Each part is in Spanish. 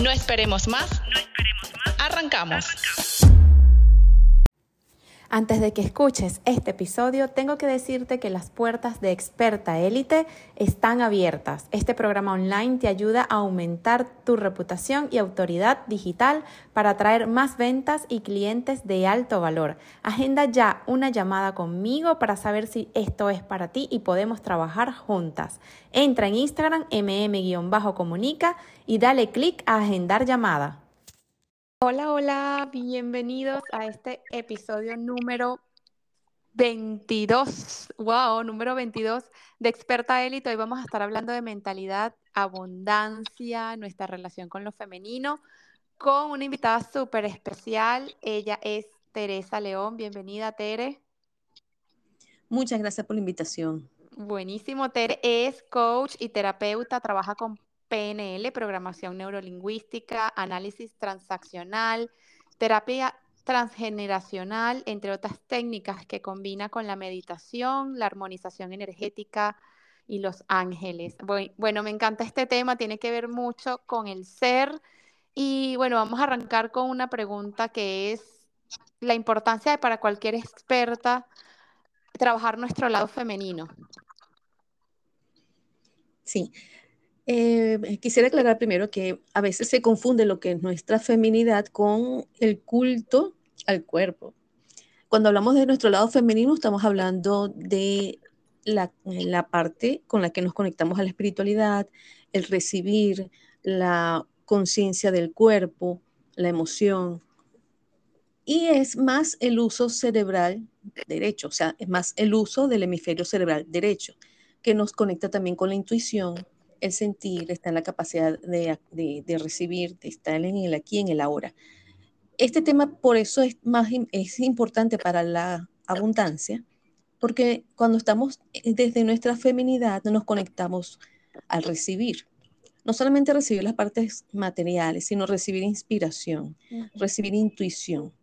No esperemos más. Arrancamos. Antes de que escuches este episodio, tengo que decirte que las puertas de Experta Élite están abiertas. Este programa online te ayuda a aumentar tu reputación y autoridad digital para atraer más ventas y clientes de alto valor. Agenda ya una llamada conmigo para saber si esto es para ti y podemos trabajar juntas. Entra en Instagram mm-comunica y dale clic a agendar llamada. Hola, hola, bienvenidos a este episodio número 22, wow, número 22 de Experta Élite. Hoy vamos a estar hablando de mentalidad, abundancia, nuestra relación con lo femenino, con una invitada súper especial. Ella es Teresa León. Bienvenida, Tere. Muchas gracias por la invitación. Buenísimo, Tere es coach y terapeuta, trabaja con PNL, programación neurolingüística, análisis transaccional, terapia transgeneracional, entre otras técnicas que combina con la meditación, la armonización energética y los ángeles. Bueno, me encanta este tema, tiene que ver mucho con el ser. Y bueno, vamos a arrancar con una pregunta que es la importancia de para cualquier experta trabajar nuestro lado femenino. Sí, eh, quisiera aclarar primero que a veces se confunde lo que es nuestra feminidad con el culto al cuerpo. Cuando hablamos de nuestro lado femenino, estamos hablando de la, la parte con la que nos conectamos a la espiritualidad, el recibir, la conciencia del cuerpo, la emoción. Y es más el uso cerebral derecho, o sea, es más el uso del hemisferio cerebral derecho, que nos conecta también con la intuición, el sentir, está en la capacidad de, recibir, de estar en el aquí, en el ahora. Este tema por eso es, más, es importante para la abundancia, porque cuando estamos eh, desde nuestra feminidad nos conectamos al recibir. No solamente recibir las partes materiales, sino recibir inspiración, recibir intuición,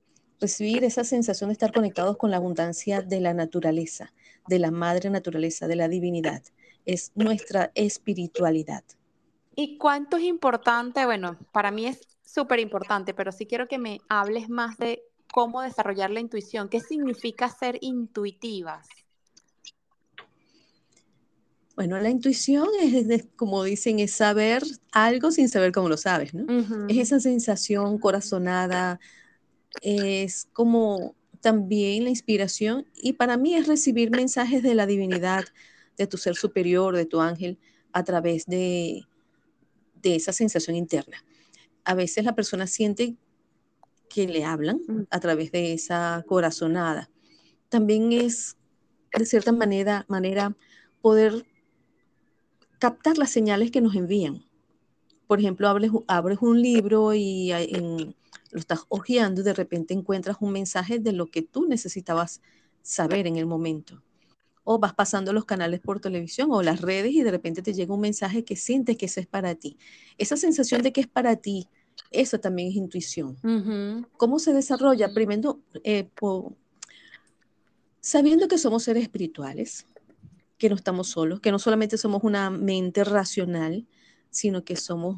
recibir esa sensación de estar conectados con la abundancia de la naturaleza, de la madre naturaleza, de la divinidad es nuestra espiritualidad. ¿Y cuánto es importante? Bueno, para mí es súper importante, pero sí quiero que me hables más de cómo desarrollar la intuición. ¿Qué significa ser intuitivas? Bueno, la intuición es, como dicen, es saber algo sin saber cómo lo sabes, ¿no? Es esa sensación corazonada, es como también la inspiración y para mí es recibir mensajes de la divinidad, de tu ser superior, de tu ángel, a través de, de esa sensación interna. A veces la persona siente que le hablan mm. a través de esa corazonada. También es, de cierta manera, manera poder captar las señales que nos envían. Por ejemplo, abres, abres un libro y lo estás hojeando y de repente encuentras un mensaje de lo que tú necesitabas saber en el momento o vas pasando los canales por televisión o las redes y de repente te llega un mensaje que sientes que eso es para ti. Esa sensación de que es para ti, eso también es intuición. ¿Cómo se desarrolla? Primero, eh, sabiendo que somos seres espirituales, que no estamos solos, que no solamente somos una mente racional, sino que somos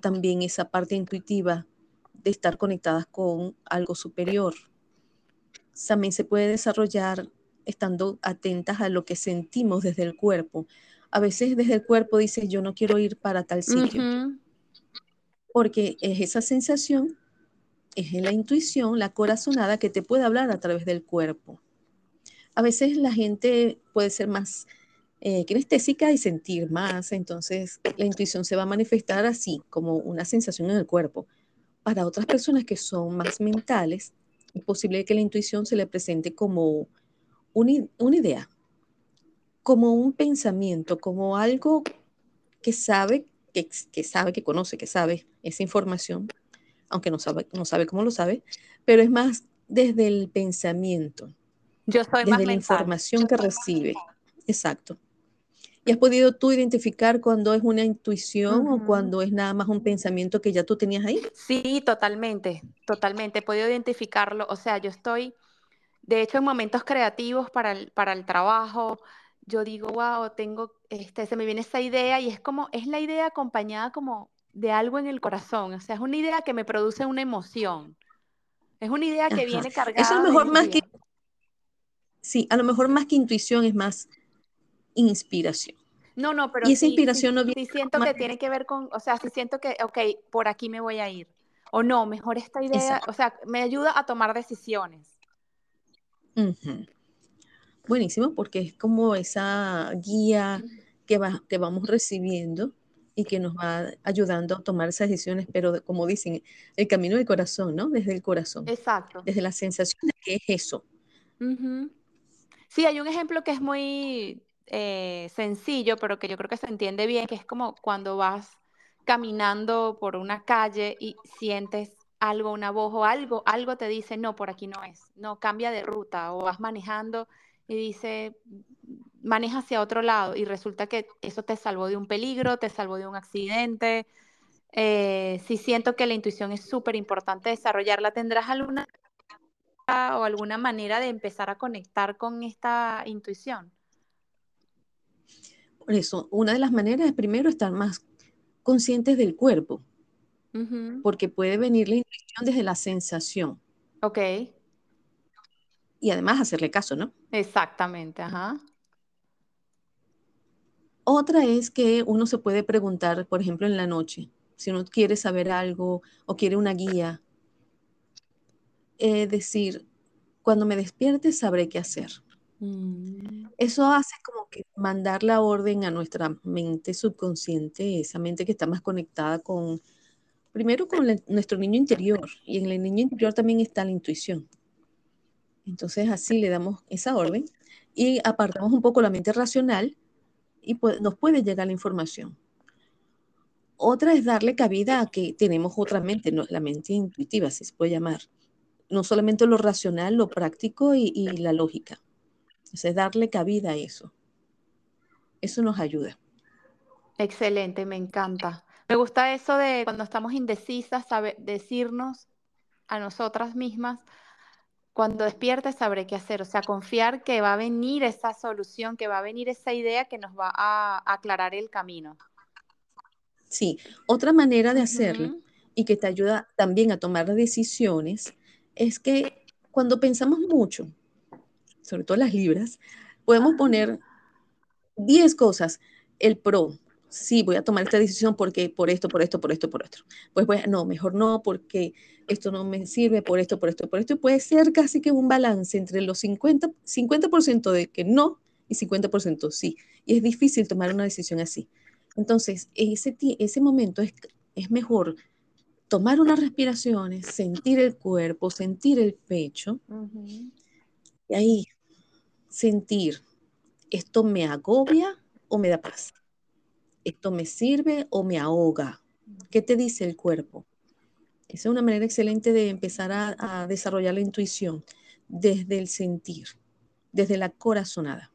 también esa parte intuitiva de estar conectadas con algo superior. También se puede desarrollar estando atentas a lo que sentimos desde el cuerpo. A veces desde el cuerpo dices, yo no quiero ir para tal sitio, porque es esa sensación es la intuición, la corazonada que te puede hablar a través del cuerpo. A veces la gente puede ser más eh, kinestésica y sentir más, entonces la intuición se va a manifestar así, como una sensación en el cuerpo. Para otras personas que son más mentales, es posible que la intuición se le presente como una, idea, como un pensamiento, como algo que sabe, que, que, sabe, que conoce, que sabe esa información, aunque no sabe, no sabe cómo lo sabe, pero es más desde el pensamiento. Yo soy desde la información que recibe. Exacto. ¿Y has podido tú identificar cuando es una intuición o cuando es nada más un pensamiento que ya tú tenías ahí? Sí, totalmente, totalmente. He podido identificarlo. O sea, yo estoy, de hecho, en momentos creativos para el, para el trabajo, yo digo, wow, tengo, este, se me viene esa idea y es como, es la idea acompañada como de algo en el corazón. O sea, es una idea que me produce una emoción. Es una idea que viene cargada. Eso es mejor más que... Sí, a lo mejor más que intuición es más inspiración. No, no, pero y esa inspiración no viene sí siento que tiene que ver con, o sea, sí siento que, ok, por aquí me voy a ir. O no, mejor esta idea, o sea, me ayuda a tomar decisiones. Buenísimo, porque es como esa guía que, va, que vamos recibiendo y que nos va ayudando a tomar esas decisiones, pero como dicen, el camino del corazón, ¿no? Desde el corazón. Exacto. Desde la sensación de que es eso. Sí, hay un ejemplo que es muy eh, sencillo, pero que yo creo que se entiende bien, que es como cuando vas caminando por una calle y sientes algo, una voz o algo, algo te dice, no, por aquí no es, no, cambia de ruta, o vas manejando y dice, maneja hacia otro lado, y resulta que eso te salvó de un peligro, te salvó de un accidente. Eh, sí siento que la intuición es súper importante desarrollarla. ¿Tendrás alguna o alguna manera de empezar a conectar con esta intuición? Por eso, una de las maneras es primero estar más conscientes del cuerpo, porque puede venir la intuición desde la sensación. Ok. Y además hacerle caso, ¿no? Exactamente, ajá. Otra es que uno se puede preguntar, por ejemplo, en la noche, si uno quiere saber algo o quiere una guía, es decir, cuando me despierte sabré qué hacer. Mm. Eso hace como que mandar la orden a nuestra mente subconsciente, esa mente que está más conectada con, primero con nuestro niño interior, y en el niño interior también está la intuición. Entonces así le damos esa orden y apartamos un poco la mente racional y nos puede llegar la información. Otra es darle cabida a que tenemos otra mente, la mente intuitiva, si se puede llamar. No solamente lo racional, lo práctico y la lógica. Es darle cabida a eso. Eso nos ayuda. Excelente, me encanta. Me gusta eso de cuando estamos indecisas, saber, decirnos a nosotras mismas, cuando despiertes sabré qué hacer, o sea, confiar que va a venir esa solución, que va a venir esa idea que nos va a aclarar el camino. Sí, otra manera de hacerlo y que te ayuda también a tomar decisiones es que cuando pensamos mucho, sobre todo las libras, podemos poner 10 cosas. El pro, sí, voy a tomar esta decisión porque por esto, por esto, por esto, por esto. Pues voy, no, mejor no, porque esto no me sirve por esto, por esto, por esto. Y puede ser casi que un balance entre los 50%, 50 de que no y 50% sí. Y es difícil tomar una decisión así. Entonces, ese, ese momento es, es mejor tomar unas respiraciones, sentir el cuerpo, sentir el pecho. Y ahí sentir, ¿esto me agobia o me da paz? ¿Esto me sirve o me ahoga? ¿Qué te dice el cuerpo? Esa es una manera excelente de empezar a, desarrollar la intuición desde el sentir, desde la corazonada.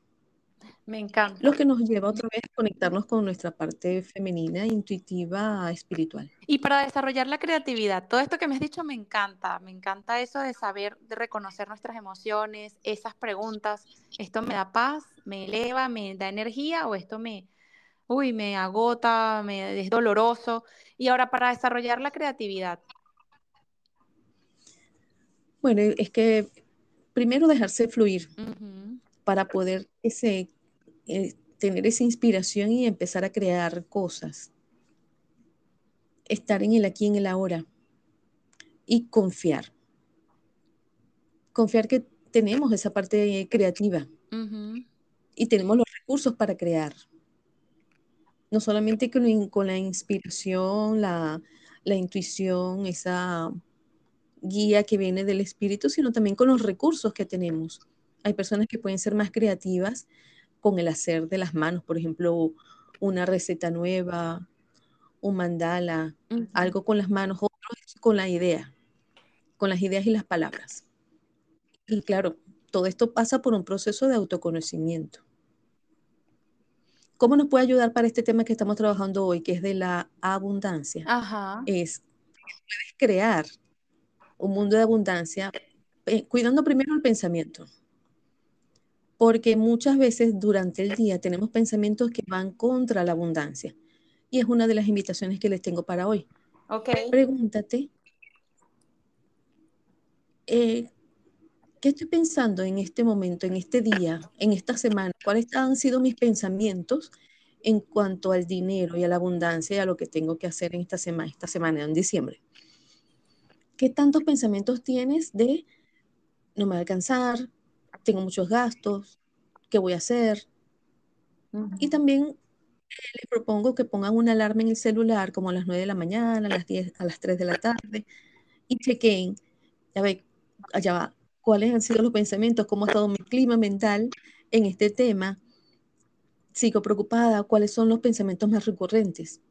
Me encanta. Lo que nos lleva otra vez a conectarnos con nuestra parte femenina, intuitiva, espiritual. Y para desarrollar la creatividad, todo esto que me has dicho me encanta, me encanta eso de saber, de reconocer nuestras emociones, esas preguntas, ¿esto me da paz, me eleva, me da energía o esto me, uy, me agota, me es doloroso? Y ahora para desarrollar la creatividad. Bueno, es que primero dejarse fluir para poder ese eh, tener esa inspiración y empezar a crear cosas. Estar en el aquí, en el ahora. y confiar. Confiar que tenemos esa parte creativa y tenemos los recursos para crear. No solamente con, con la inspiración, la, la intuición, esa guía que viene del espíritu, sino también con los recursos que tenemos. Hay personas que pueden ser más creativas con el hacer de las manos, por ejemplo, una receta nueva, un mandala, algo con las manos, otros con la idea, con las ideas y las palabras. Y claro, todo esto pasa por un proceso de autoconocimiento. ¿Cómo nos puede ayudar para este tema que estamos trabajando hoy, que es de la abundancia? Es puedes crear un mundo de abundancia eh, cuidando primero el pensamiento. Porque muchas veces durante el día tenemos pensamientos que van contra la abundancia. Y es una de las invitaciones que les tengo para hoy. Okay. Pregúntate, eh, ¿qué estoy pensando en este momento, en este día, en esta semana? ¿Cuáles han sido mis pensamientos en cuanto al dinero y a la abundancia y a lo que tengo que hacer en esta semana, esta semana en diciembre? ¿Qué tantos pensamientos tienes de no me va a alcanzar, tengo muchos gastos, qué voy a hacer? Y también les propongo que pongan una alarma en el celular como a las 9 de la mañana, a las 10, a las 3 de la tarde y chequen, ya ve, allá va, cuáles han sido los pensamientos, cómo ha estado mi clima mental en este tema. Sigo preocupada, cuáles son los pensamientos más recurrentes.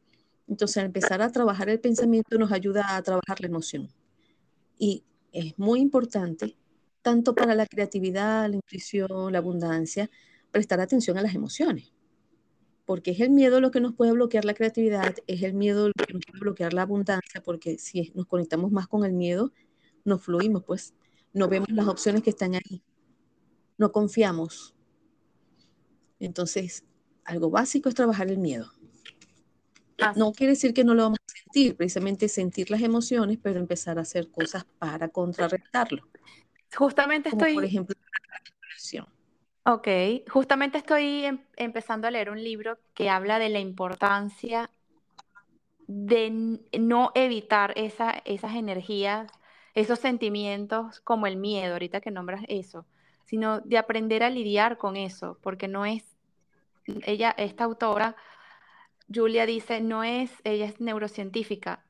Entonces, al empezar a trabajar el pensamiento nos ayuda a trabajar la emoción. Y es muy importante, tanto para la creatividad, la intuición, la abundancia, prestar atención a las emociones. Porque es el miedo lo que nos puede bloquear la creatividad, es el miedo lo que nos puede bloquear la abundancia, porque si nos conectamos más con el miedo, nos fluimos, pues no vemos las opciones que están ahí, no confiamos. Entonces, algo básico es trabajar el miedo. No quiere decir que no lo vamos a sentir, precisamente sentir las emociones, pero empezar a hacer cosas para contrarrestarlo. Justamente estoy... Por ejemplo, Ok, justamente estoy em, empezando a leer un libro que habla de la importancia de no evitar esa, esas energías esos sentimientos como el miedo, ahorita que nombras eso, sino de aprender a lidiar con eso, porque no es, ella, esta autora, Julia dice, no es, ella es neurocientífica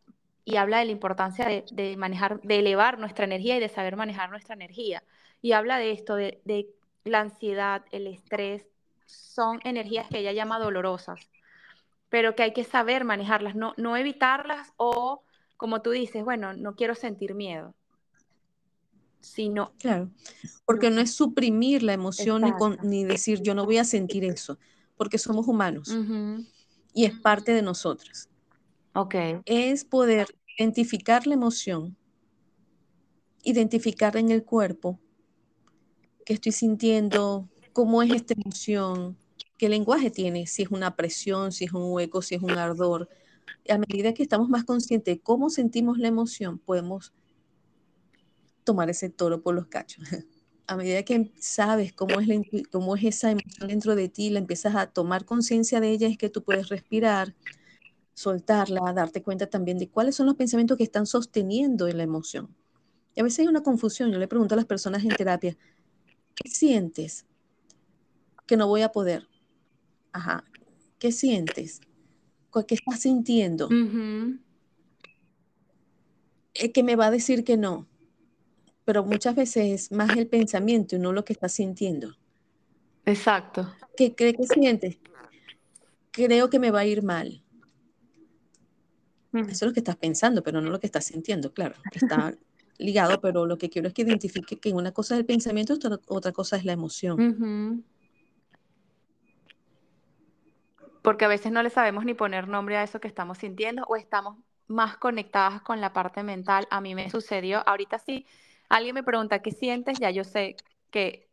y habla de la importancia de, manejar, de elevar nuestra energía y de saber manejar nuestra energía. Y habla de esto, de, de la ansiedad, el estrés, son energías que ella llama dolorosas, pero que hay que saber manejarlas, no, no evitarlas o como tú dices, bueno, no quiero sentir miedo, sino... Claro, porque no es suprimir la emoción ni, decir yo no voy a sentir eso, porque somos humanos y es parte de nosotros. Ok. Es poder identificar la emoción, identificar en el cuerpo qué estoy sintiendo, cómo es esta emoción, qué lenguaje tiene, si es una presión, si es un hueco, si es un ardor, a medida que estamos más conscientes de cómo sentimos la emoción, podemos tomar ese toro por los cachos. A medida que sabes cómo es, cómo es esa emoción dentro de ti, la empiezas a tomar conciencia de ella, es que tú puedes respirar, soltarla, darte cuenta también de cuáles son los pensamientos que están sosteniendo en la emoción. Y a veces hay una confusión. Yo le pregunto a las personas en terapia, ¿qué sientes? Que no voy a poder. Ajá. ¿Qué sientes? ¿Qué estás sintiendo? Es que me va a decir que no, pero muchas veces es más el pensamiento y no lo que estás sintiendo. Exacto. ¿Qué cree que sientes? Creo que me va a ir mal. Eso es lo que estás pensando, pero no lo que estás sintiendo, claro. Está ligado, pero lo que quiero es que identifique que una cosa es el pensamiento, otra cosa es la emoción. Porque a veces no le sabemos ni poner nombre a eso que estamos sintiendo o estamos más conectadas con la parte mental. A mí me sucedió, ahorita sí, alguien me pregunta qué sientes, ya yo sé que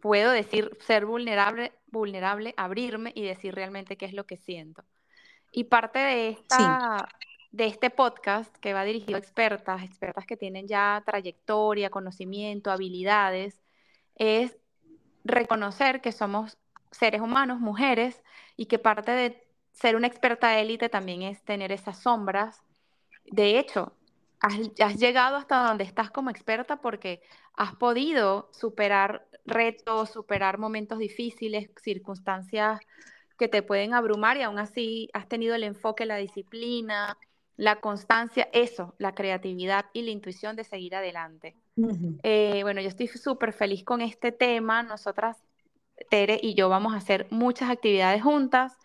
puedo decir ser vulnerable, vulnerable, abrirme y decir realmente qué es lo que siento. Y parte de esta de este podcast que va dirigido a expertas, expertas que tienen ya trayectoria, conocimiento, habilidades, es reconocer que somos seres humanos, mujeres, y que parte de ser una experta élite también es tener esas sombras. De hecho, has, llegado hasta donde estás como experta porque has podido superar retos, superar momentos difíciles, circunstancias que te pueden abrumar y aún así has tenido el enfoque, la disciplina, la constancia, eso, la creatividad y la intuición de seguir adelante. Eh, bueno, yo estoy súper feliz con este tema. Nosotras, Tere y yo, vamos a hacer muchas actividades juntas.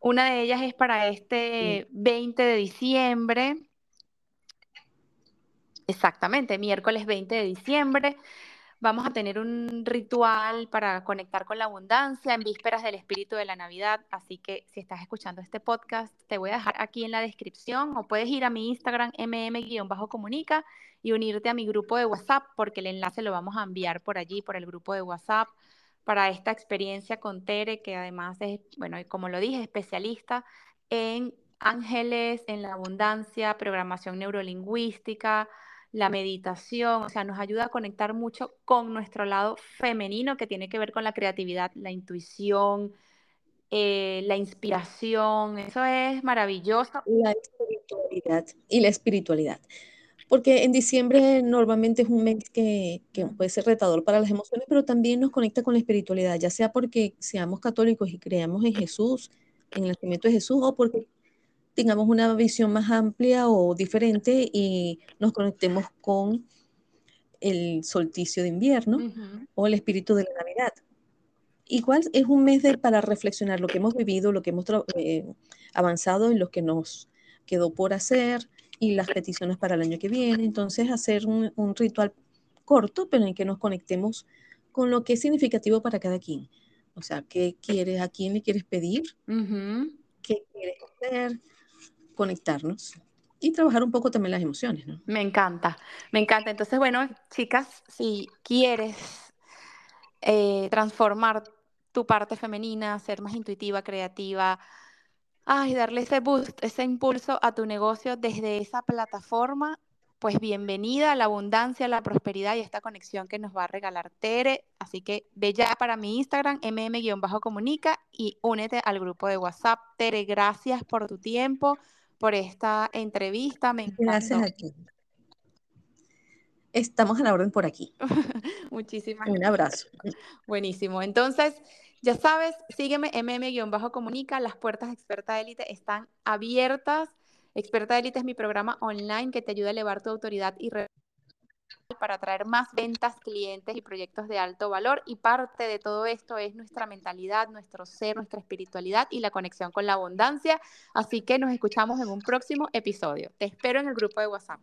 Una de ellas es para este 20 de diciembre. Exactamente, miércoles 20 de diciembre. Vamos a tener un ritual para conectar con la abundancia en vísperas del espíritu de la Navidad. Así que si estás escuchando este podcast, te voy a dejar aquí en la descripción o puedes ir a mi Instagram mm-comunica y unirte a mi grupo de WhatsApp porque el enlace lo vamos a enviar por allí, por el grupo de WhatsApp, para esta experiencia con Tere, que además es, bueno, como lo dije, especialista en ángeles, en la abundancia, programación neurolingüística, la meditación, o sea, nos ayuda a conectar mucho con nuestro lado femenino que tiene que ver con la creatividad, la intuición, eh, la inspiración, eso es maravilloso. Y la espiritualidad. Porque en diciembre normalmente es un mes que, que, puede ser retador para las emociones, pero también nos conecta con la espiritualidad, ya sea porque seamos católicos y creamos en Jesús, en el nacimiento de Jesús, o porque tengamos una visión más amplia o diferente y nos conectemos con el solsticio de invierno o el espíritu de la Navidad. Igual es un mes para reflexionar lo que hemos vivido, lo que hemos eh, avanzado y lo que nos quedó por hacer y las peticiones para el año que viene. Entonces, hacer un, ritual corto, pero en que nos conectemos con lo que es significativo para cada quien. O sea, ¿qué quieres? ¿A quién le quieres pedir? ¿Qué quieres hacer? conectarnos y trabajar un poco también las emociones, ¿no? Me encanta, me encanta. Entonces, bueno, chicas, si quieres eh, transformar tu parte femenina, ser más intuitiva, creativa, ay, darle ese boost, ese impulso a tu negocio desde esa plataforma, pues bienvenida a la abundancia, a la prosperidad y esta conexión que nos va a regalar Tere. Así que ve ya para mi Instagram, mm-comunica y únete al grupo de WhatsApp. Tere, gracias por tu tiempo por esta entrevista. Me Gracias a ti. Estamos a la orden por aquí. Muchísimas gracias. Un abrazo. Buenísimo. Entonces, ya sabes, sígueme mm-comunica. Las puertas de Experta Élite están abiertas. Experta Élite es mi programa online que te ayuda a elevar tu autoridad y para atraer más ventas, clientes y proyectos de alto valor. Y parte de todo esto es nuestra mentalidad, nuestro ser, nuestra espiritualidad y la conexión con la abundancia. Así que nos escuchamos en un próximo episodio. Te espero en el grupo de WhatsApp.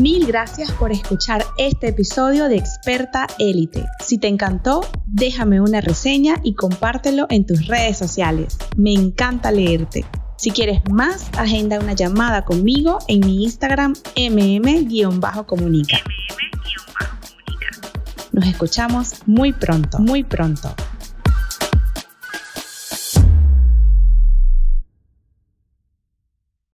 Mil gracias por escuchar este episodio de Experta Élite. Si te encantó, déjame una reseña y compártelo en tus redes sociales. Me encanta leerte. Si quieres más, agenda una llamada conmigo en mi Instagram mm-comunica. Nos escuchamos muy pronto, muy pronto.